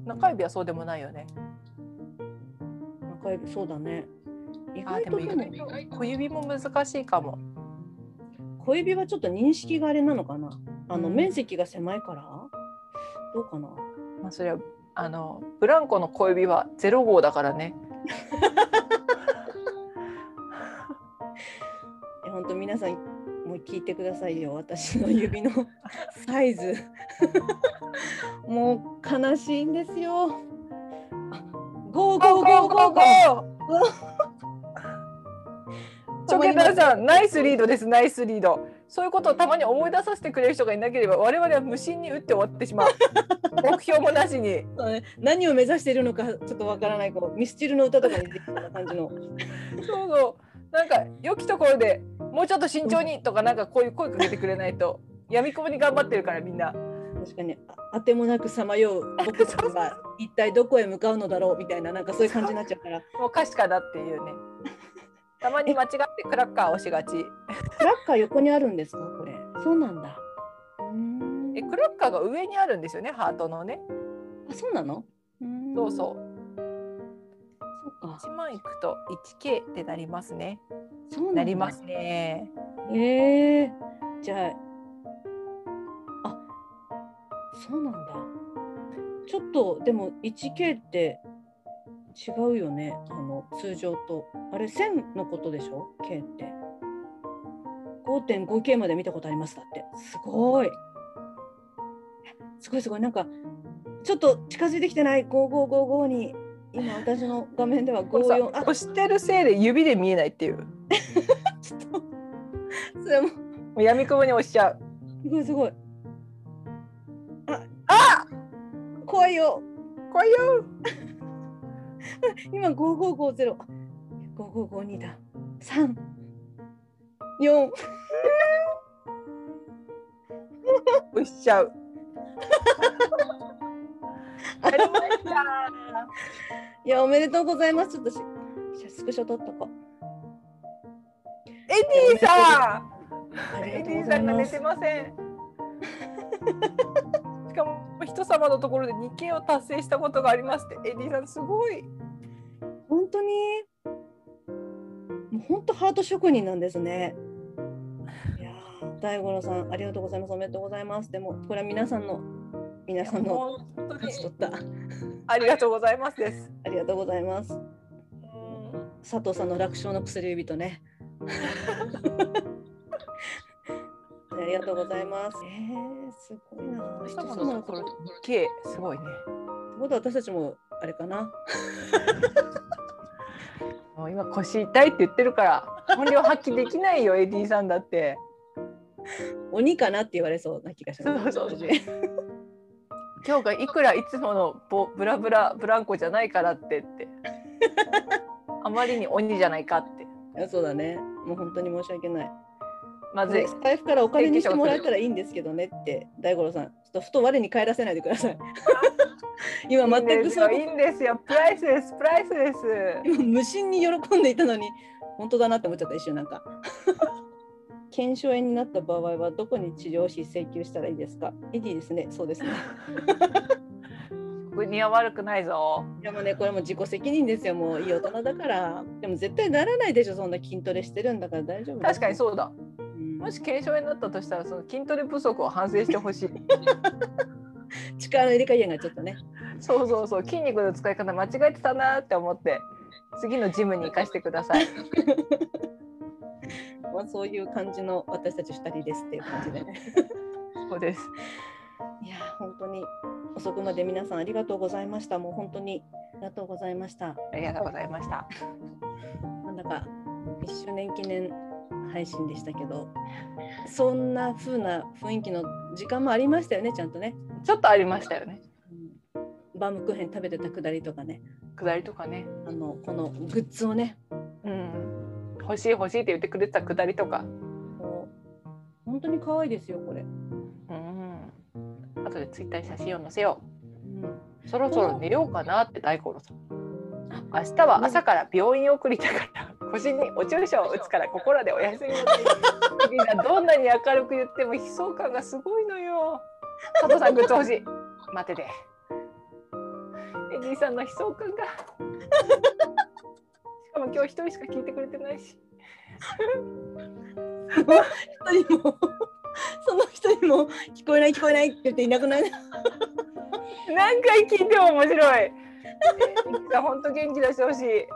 ろ中指はそうでもないよね。う。中指そうだね。意外とでも外小指も難しいかも小指はちょっと認識があれなのかな？あのうん。面積が狭いから？どうかな？まあそれはあのブランコの小指はゼロ号だからね。え本当皆さんもう聞いてくださいよ。私の指の サイズ。もう悲しいんですよ。あ Go go go go goチョケタさんナイスリードですナイスリード。そういうことをたまに思い出させてくれる人がいなければ我々は無心に打って終わってしまう。目標もなしに。ね。何を目指しているのかちょっとわからないこうミスチルの歌とかに出てきた感じの。そうそう。なんか良きところでもうちょっと慎重にとかなんかこういう声かけてくれないと闇雲に頑張ってるからみんな。確かに。ああてもなくさまよう僕たちが一体どこへ向かうのだろうみたいななんかそういう感じになっちゃうから。もう歌詞かだっていうねたまに間違ってクラッカー押しがち。クラッカー横にあるんですか？これ。そうなんだ。えクラッカーが上にあるんですよね？ハートのね。あそうなの？そうそう。そうか。1万いくと 1K ってなりますね。そうなりますね。ええ。じゃあ、あ、そうなんだ。ちょっとでも 1K って違うよね。あの通常と。あれ1000のことでしょ ?K って。5.5K まで見たことあります？だって。すごい。すごいすごい。なんかちょっと近づいてきてない？5555に今私の画面ではこれさ54あ押してるせいで指で見えないっていうも ちょっとそれもう闇雲に押しちゃうすごいすごい。あ怖いよ。怖いよ今5550。5552だ。三四押しちゃう。ありました。いやおめでとうございますちょっとしスクショ撮っとこエディさん。エディさんが寝てません。しかも人様のところで日経を達成したことがありますって。エディさんすごい。本当に？もう本当ハート職人なんですね。いやー大五郎さんありがとうございます。おめでとうございます。でもこれは皆さんの皆さんの勝ち取った。ありがとうございますです。ありがとうございます。うん。佐藤さんの楽勝の薬指とねありがとうございます。えー、すごいな。人人様のとすごいね。ってことは私たちもあれかな？もう今腰痛いって言ってるから本領発揮できないよエディさんだって。鬼かなって言われそうな気がします。そうそう私今日がいくらいつものボブラブラブランコじゃないからってって。あまりに鬼じゃないかって。いやそうだね。もう本当に申し訳ないまずい。スタイフからお金にしてもらえたらいいんですけどねって大五郎さんちょっとふと我に返らせないでください 今全くそういいんですよ。プライスです。プライスです。今無心に喜んでいたのに本当だなって思っちゃった一瞬なんか 腱鞘炎になった場合はどこに治療費請求したらいいですか？エディですねそうですね国は悪くないぞ。でもねこれも自己責任ですよもういい大人だからでも絶対ならないでしょそんな筋トレしてるんだから大丈夫確かにそうだ。うんもし軽症になったとしたらその筋トレ不足を反省してほしい。力の入れ加減がちょっとねそうそうそう筋肉の使い方間違えてたなって思って次のジムに行かせてください。まあ、そういう感じの私たち2人ですっていう感じでねそうです。いやー本当に遅くまで皆さんありがとうございましたもう本当にありがとうございましたありがとうございました。なんだか1周年記念配信でしたけどそんな風な雰囲気の時間もありましたよねちゃんとね、ちょっとありましたよね。うん、バームクーヘン食べてたくだりとかね下りとかね。あのこのグッズをねうん。欲しい欲しいって言ってくれてた下りとか。本当に可愛いですよこれ、うん。後でツイッターに写真を載せようん、う。そろそろ寝ようかなって大五郎さん。明日は朝から病院送りだから腰にお注射を打つから心でお休みをみんなどんなに明るく言っても悲壮感がすごいのよ。佐藤さんグッズ欲しい待てて。エディさんの悲壮感が。しかも今日一人しか聞いてくれてないし。一人もその一人も聞こえない聞こえないって言っていなくなる何回聞いても面白い。本当元気出してほしい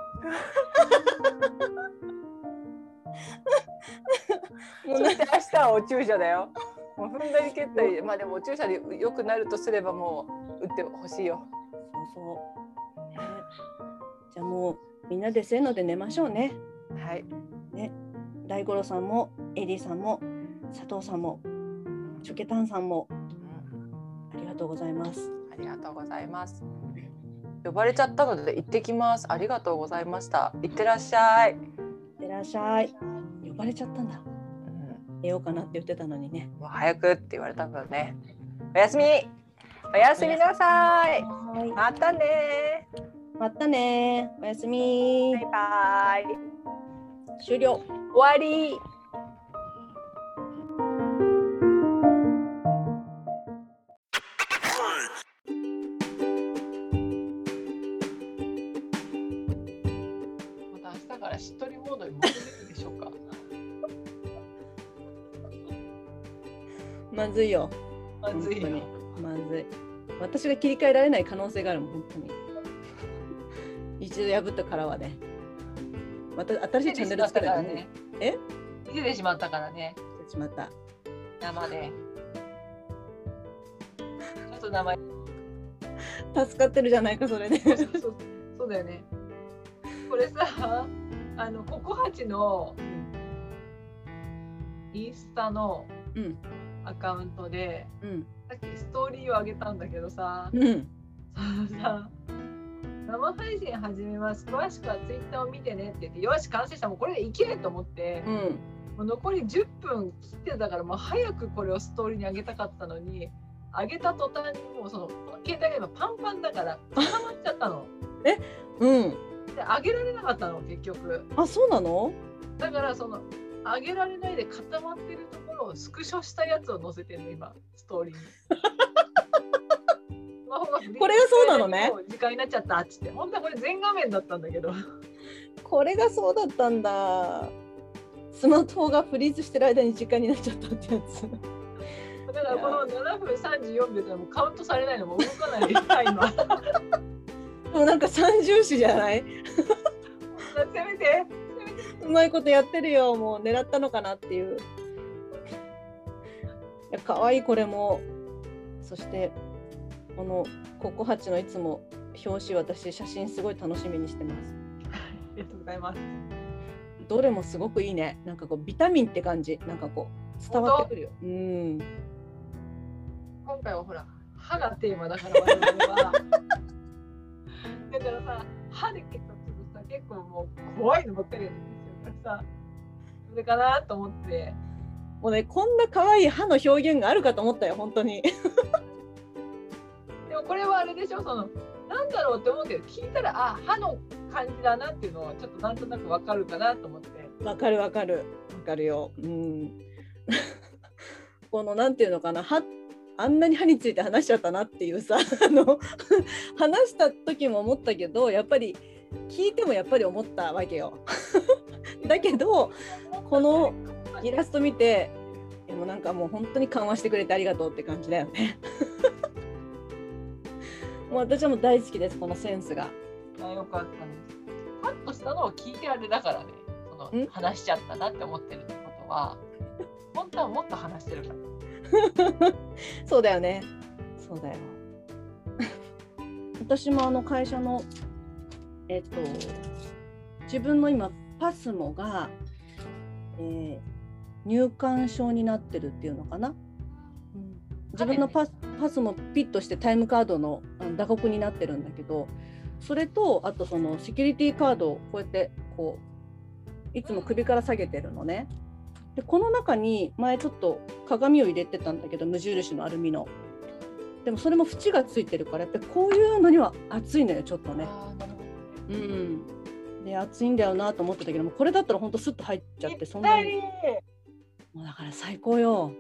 もう明日はお注射だよ。もう踏んだり蹴ったり、まあでもお注射で良くなるとすればもう打ってほしいよ。そうそう、ね、じゃあもうみんなでせーので寝ましょうねはい。大五郎さんもエリーさんも佐藤さんもチョケタンさんもありがとうございますありがとうございます。呼ばれちゃったので行ってきます。ありがとうございました。行ってらっしゃい。いってらっしゃい呼ばれちゃったんだうん、寝ようかなって言ってたのにねもう早くって言われたんだね。おやすみ。おやすみなさいまたね。またねおやすみバイバイ。終了終わり。ずいよ。まずいよ。まずい。私が切り替えられない可能性があるもん本当に。一度破った殻はね。また新しいチャンネル作らないとね。え？見せてしまったからね。しまった。生で。ちょっと名前。助かってるじゃないかそれで。そうそうそう。だよね。これさ、あのココハチのインスタのうんアカウントで、うん。さっきストーリーを上げたんだけどさ、うん。そのさ、生配信始めます。詳しくはツイッターを見てねって言ってよし完成した。もうこれでいけると思って、うん。もう残り10分切ってたからもう早くこれをストーリーに上げたかったのに上げた途端にもうその携帯が今パンパンだから固まっちゃったの。うん。で上げられなかったの結局。あ、そうなの？だからその上げられないで固まってるところをスクショしたやつを載せてるの今ストーリーに。これがそうなのね。時間になっちゃったっつって本当はこれ全画面だったんだけど。これがそうだったんだ。スマートフォンがフリーズしてる間に時間になっちゃったってやつ。だからこの7分34秒ってもうカウントされないのもう動かないタイマー もうなんか三重視じゃない？せめてうまいことやってるよ。もう狙ったのかなっていう。いや可愛いこれも。そしてこのココハチのいつも表紙私写真すごい楽しみにしてます。ありがとうございますどれもすごくいいね。なんかこうビタミンって感じ。なんかこう伝わってくるよ。うん。今回はほら歯がテーマだから だからさ歯で結構するとさ結構もう怖いのばっかりなんですよだからさそれかなと思ってもうねこんな可愛い歯の表現があるかと思ったよ本当に。でもこれはあれでしょそのなんだろうって思うけど聞いたらあ歯の感じだなっていうのはちょっとなんとなくわかるかなと思ってわかるわかるわかるよ。うん。このなんていうのかな歯あんなに歯について話しちゃったなっていうさ あの話した時も思ったけどやっぱり聞いてもやっぱり思ったわけよ。だけどこのイラスト見てでもなんかもう本当に緩和してくれてありがとうって感じだよね。もう私はもう大好きですこのセンスが。あよかったですカットしたのを聞いてあれだからねそん？の話しちゃったなって思ってるってことは 本当はもっと話してるから そうだよね。そうだよ。私もあの会社のえっと自分の今パスモが、えー入館証になってるっていうのかな？自分のパスパスもピッとしてタイムカードの打刻になってるんだけどそれとあとそのセキュリティカードをこうやってこういつも首から下げてるのね。でこの中に前ちょっと鏡を入れてたんだけど無印のアルミの。でもそれも縁がついてるからやっぱりこういうのには熱いのよちょっとね。うん。で熱いんだよなと思ってたけどもこれだったらほんとスッと入っちゃってそんなにもうだから最高よ。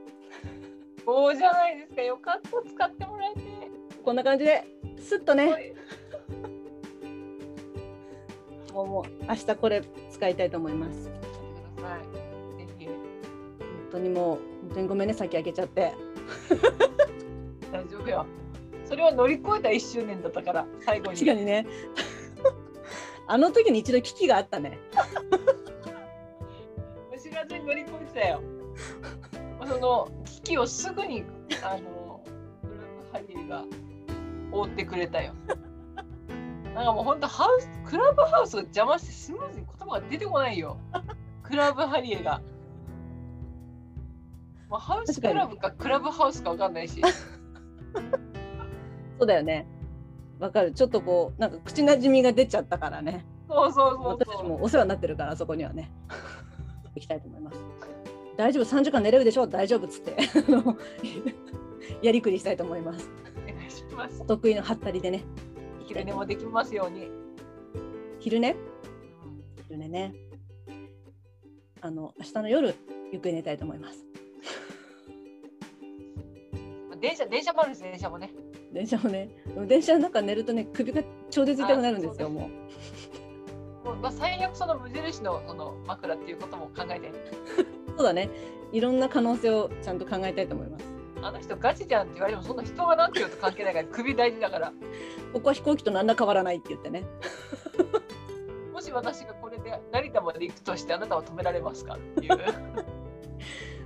そうじゃないですかよかった使ってもらえてこんな感じでスッとね。はいもうもう明日これ使いたいと思います。やってくださいぜひ本当にもう本当にごめんね先開けちゃって。大丈夫よそれを乗り越えた1周年だったから最後に確かにね。あの時に一度危機があったね。知らずに乗り越えてたよ。その危機をすぐにあのブルームハリーが覆ってくれたよ。なんかもう本当ハウスクラブハウスが邪魔してスムーズに言葉が出てこないよ。クラブハリーが。もうハウスクラブかクラブハウスかわかんないし。そうだよね。わかる。ちょっとこうなんか口なじみが出ちゃったからね。そうそうそう私もお世話になってるからそこにはね。行きたいと思います。大丈夫？3時間寝れるでしょ？大丈夫っつって やりくりしたいと思います。お願いしますお得意のハったりでね。昼寝もできますように昼寝？昼寝ね。あの明日の夜ゆっくり寝たいと思います。電車電車もあるんです電車もね電車もね、電車の中寝るとね首が超絶痛くなるんですよあもう。もうまあ、最悪その無印のその枕っていうことも考えて そうだね。いろんな可能性をちゃんと考えたいと思います。あの人ガチじゃんって言われてもそんな人がなんて言うと関係ないから首大事だからここは飛行機と何ら変わらないって言ってね。もし私がこれで成田まで行くとしてあなたは止められますかっていう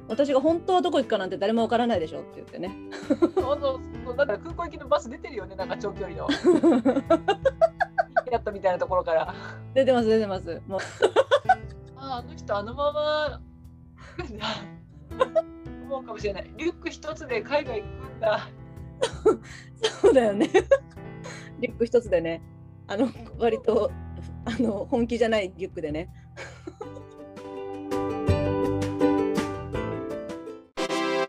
私が本当はどこ行くかなんて誰もわからないでしょって言ってね。そうそうそう。だから空港行きのバス出てるよね。なんか長距離の。やったみたいなところから。あ出てます出てます。もう。ああの人あのまま。思うかもしれない。リュック一つで海外行くんだ。そうだよね。リュック一つでね。あの割とあの本気じゃないリュックでね